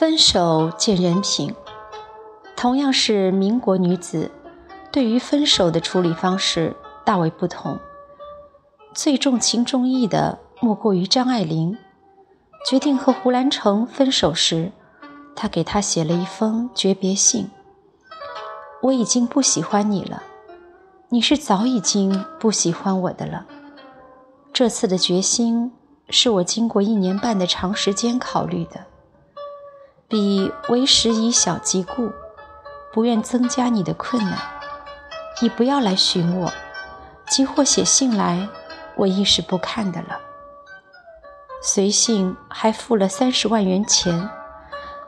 分手见人品，同样是民国女子，对于分手的处理方式大为不同。最重情重义的莫过于张爱玲。决定和胡兰成分手时，她给他写了一封诀别信：“我已经不喜欢你了，你是早已经不喜欢我的了。这次的决心是我经过一年半的长时间考虑的。”彼为时已小即故，不愿增加你的困难。你不要来寻我，即或写信来，我亦是不看的了。随信还付了三十万元钱，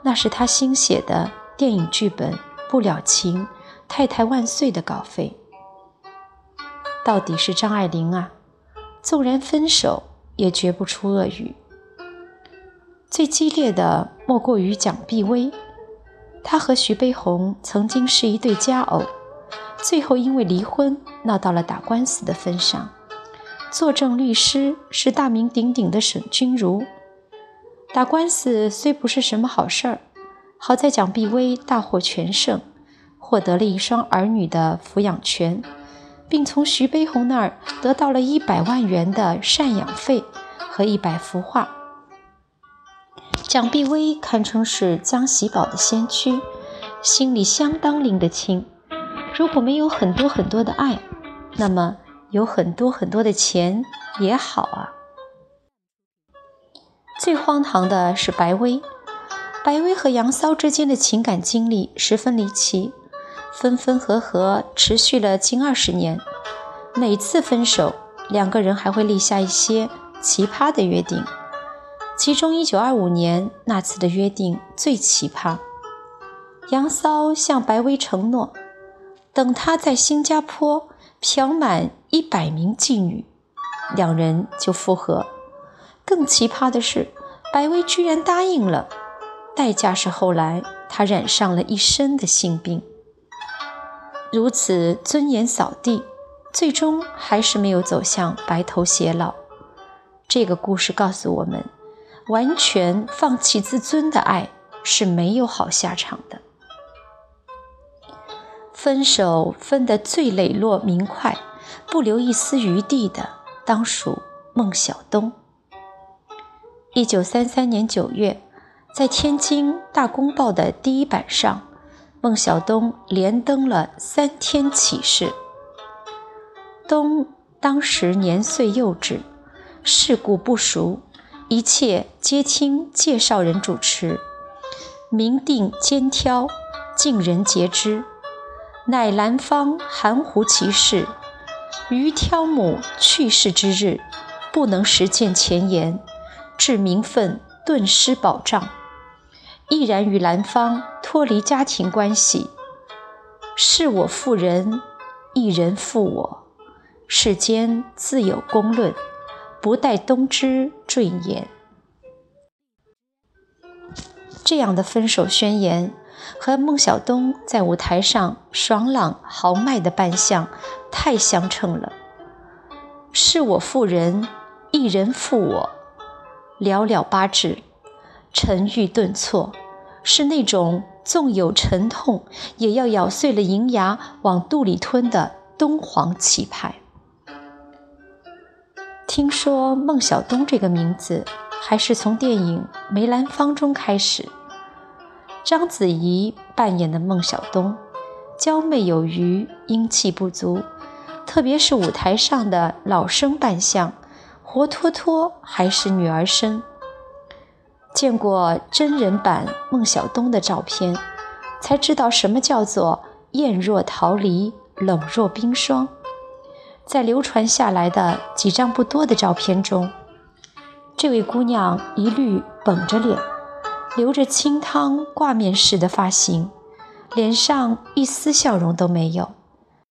那是他新写的电影剧本《不了情》《太太万岁》的稿费。到底是张爱玲啊，纵然分手，也绝不出恶语。最激烈的莫过于蒋碧薇，她和徐悲鸿曾经是一对佳偶，最后因为离婚闹到了打官司的份上。作证律师是大名鼎鼎的沈君儒。打官司虽不是什么好事儿，好在蒋碧薇大获全胜，获得了一双儿女的抚养权，并从徐悲鸿那儿得到了一百万元的赡养费和一百幅画。蒋碧薇堪称是江喜宝的先驱，心里相当拎得清。如果没有很多很多的爱，那么有很多很多的钱也好啊。最荒唐的是白薇，白薇和杨骚之间的情感经历十分离奇，分分合合持续了近二十年。每次分手，两个人还会立下一些奇葩的约定。其中，一九二五年那次的约定最奇葩。杨骚向白薇承诺，等他在新加坡嫖满一百名妓女，两人就复合。更奇葩的是，白薇居然答应了，代价是后来他染上了一身的性病。如此尊严扫地，最终还是没有走向白头偕老。这个故事告诉我们。完全放弃自尊的爱是没有好下场的。分手分得最磊落明快，不留一丝余地的，当属孟小冬。一九三三年九月，在天津《大公报》的第一版上，孟小冬连登了三天启事。冬当时年岁幼稚，世故不熟。一切皆听介绍人主持，明定兼挑，尽人皆知。乃兰芳含糊其事，于挑母去世之日，不能实践前言，致名分顿失保障，毅然与兰芳脱离家庭关系。是我负人，一人负我，世间自有公论。不待冬之坠言，这样的分手宣言和孟小冬在舞台上爽朗豪迈的扮相太相称了。是我负人，一人负我，寥寥八字，沉郁顿挫，是那种纵有沉痛也要咬碎了银牙往肚里吞的东皇气派。听说孟小冬这个名字还是从电影《梅兰芳》中开始。章子怡扮演的孟小冬，娇媚有余，英气不足，特别是舞台上的老生扮相，活脱脱还是女儿身。见过真人版孟小冬的照片，才知道什么叫做艳若桃李，冷若冰霜。在流传下来的几张不多的照片中，这位姑娘一律绷着脸，留着清汤挂面式的发型，脸上一丝笑容都没有，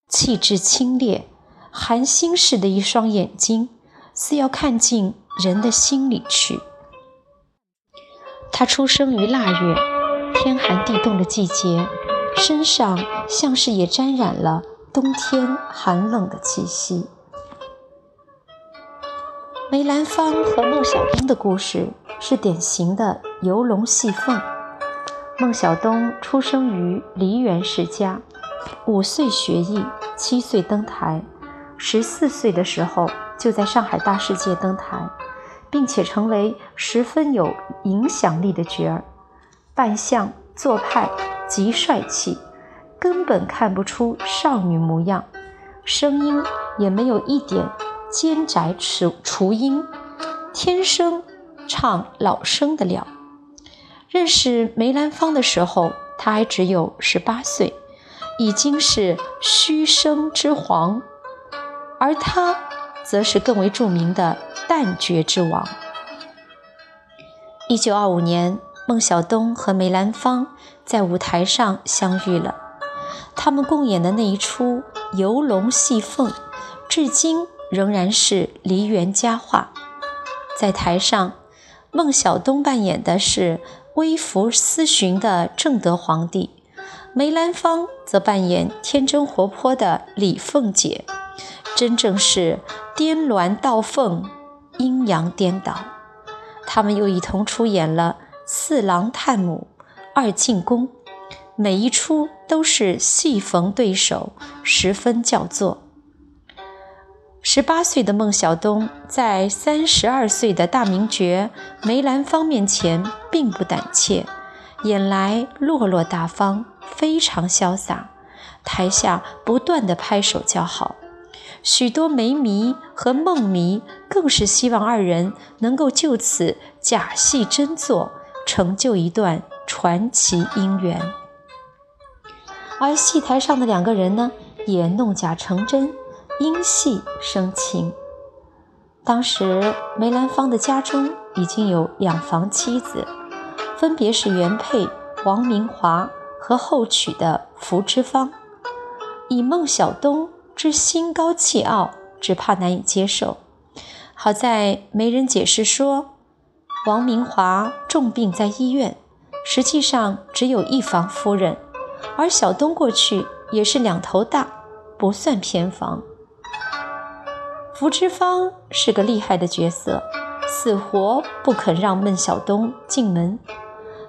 气质清冽，寒星似的一双眼睛，似要看进人的心里去。她出生于腊月，天寒地冻的季节，身上像是也沾染了。冬天寒冷的气息。梅兰芳和孟小冬的故事是典型的游龙戏凤，孟小冬出生于梨园世家，五岁学艺，七岁登台，十四岁的时候就在上海大世界登台，并且成为十分有影响力的角儿，扮相做派极帅气，根本看不出少女模样，声音也没有一点尖窄雏雏音，天生唱老生的料。认识梅兰芳的时候，他还只有十八岁，已经是虚声之皇，而他则是更为著名的旦角之王。一九二五年，孟小冬和梅兰芳在舞台上相遇了，他们共演的那一出《游龙戏凤》，至今仍然是梨园佳话。在台上，孟小冬扮演的是。微服私巡的正德皇帝，梅兰芳则扮演天真活泼的李凤姐，真正是颠鸾倒凤，阴阳颠倒。他们又一同出演了《四郎探母》《二进宫》，每一出都是戏逢对手，十分叫座。十八岁的孟小冬在三十二岁的大名角梅兰芳面前并不胆怯，演来落落大方，非常潇洒。台下不断的拍手叫好，许多梅迷和孟迷更是希望二人能够就此假戏真做，成就一段传奇姻缘。而戏台上的两个人呢，也弄假成真。因戏生情。当时梅兰芳的家中已经有两房妻子，分别是原配王明华和后娶的福芝芳。以孟小冬之心高气傲，只怕难以接受。好在媒人解释说，王明华重病在医院，实际上只有一房夫人，而小东过去也是两头大，不算偏房。福芝芳是个厉害的角色，死活不肯让孟小冬进门。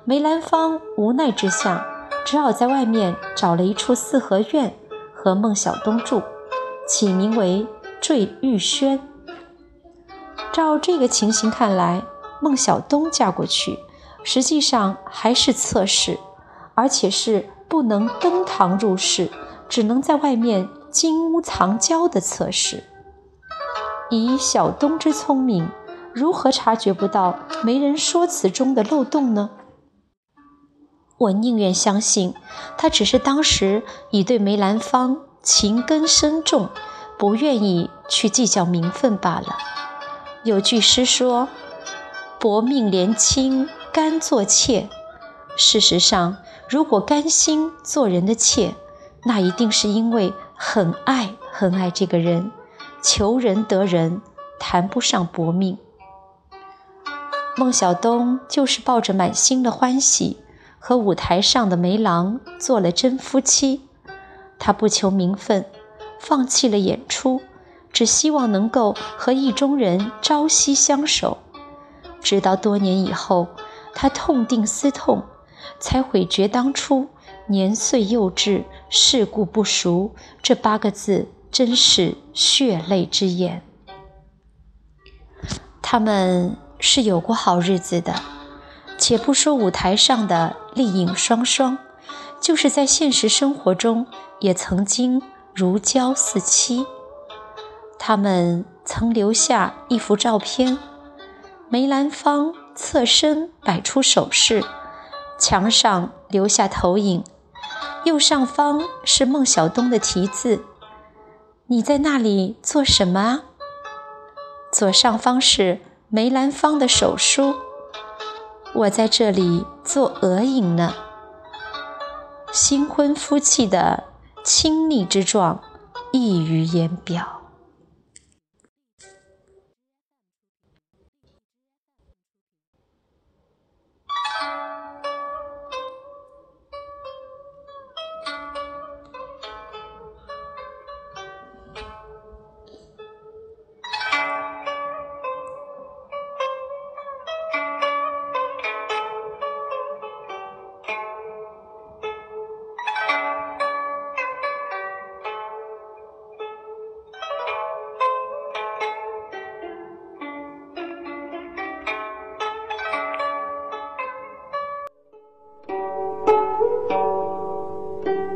梅兰芳无奈之下，只好在外面找了一处四合院和孟小冬住，起名为坠玉轩。照这个情形看来，孟小冬嫁过去，实际上还是侧室，而且是不能登堂入室，只能在外面金屋藏娇的测试。以小东之聪明，如何察觉不到媒人说辞中的漏洞呢？我宁愿相信，他只是当时已对梅兰芳情根深重，不愿意去计较名分罢了。有句诗说：“薄命连卿甘作妾。”事实上，如果甘心做人的妾，那一定是因为很爱很爱这个人。求人得人，谈不上薄命。孟小冬就是抱着满心的欢喜，和舞台上的梅郎做了真夫妻。他不求名分，放弃了演出，只希望能够和意中人朝夕相守。直到多年以后，他痛定思痛，才悔觉当初年岁幼稚、世故不熟这八个字。真是血泪之言。他们是有过好日子的，且不说舞台上的丽影双双，就是在现实生活中也曾经如胶似漆。他们曾留下一幅照片，梅兰芳侧身摆出手势，墙上留下投影，右上方是孟小冬的题字。你在那里做什么啊？左上方是梅兰芳的手书，我在这里做额影呢。新婚夫妻的亲昵之状溢于言表。